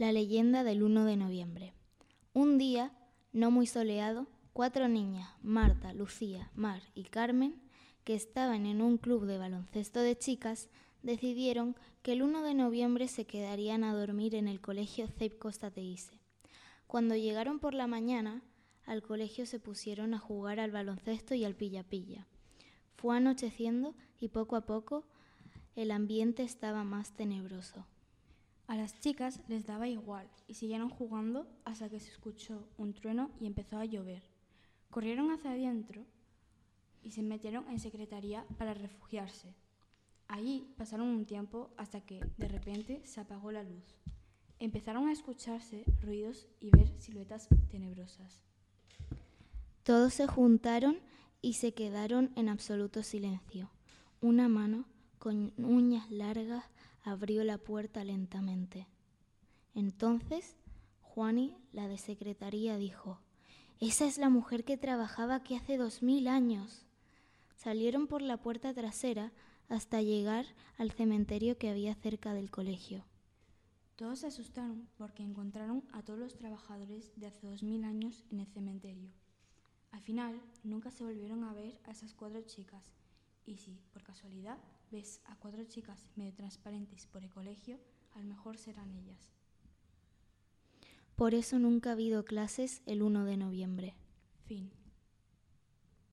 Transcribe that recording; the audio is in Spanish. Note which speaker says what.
Speaker 1: La leyenda del 1 de noviembre. Un día, no muy soleado, cuatro niñas, Marta, Lucía, Mar y Carmen, que estaban en un club de baloncesto de chicas, decidieron que el 1 de noviembre se quedarían a dormir en el colegio Ceip Costa Teise. Cuando llegaron por la mañana, al colegio se pusieron a jugar al baloncesto y al pilla-pilla. Fue anocheciendo y poco a poco el ambiente estaba más tenebroso.
Speaker 2: A las chicas les daba igual y siguieron jugando hasta que se escuchó un trueno y empezó a llover. Corrieron hacia adentro y se metieron en secretaría para refugiarse. Allí pasaron un tiempo hasta que de repente se apagó la luz. Empezaron a escucharse ruidos y ver siluetas tenebrosas.
Speaker 1: Todos se juntaron y se quedaron en absoluto silencio. Una mano con uñas largas abrió la puerta lentamente. Entonces, Juani, la de secretaría, dijo, Esa es la mujer que trabajaba aquí hace dos mil años. Salieron por la puerta trasera hasta llegar al cementerio que había cerca del colegio.
Speaker 2: Todos se asustaron porque encontraron a todos los trabajadores de hace dos mil años en el cementerio. Al final, nunca se volvieron a ver a esas cuatro chicas. Y si, por casualidad, ves a cuatro chicas medio transparentes por el colegio, a lo mejor serán ellas.
Speaker 1: Por eso nunca ha habido clases el 1 de noviembre.
Speaker 2: Fin.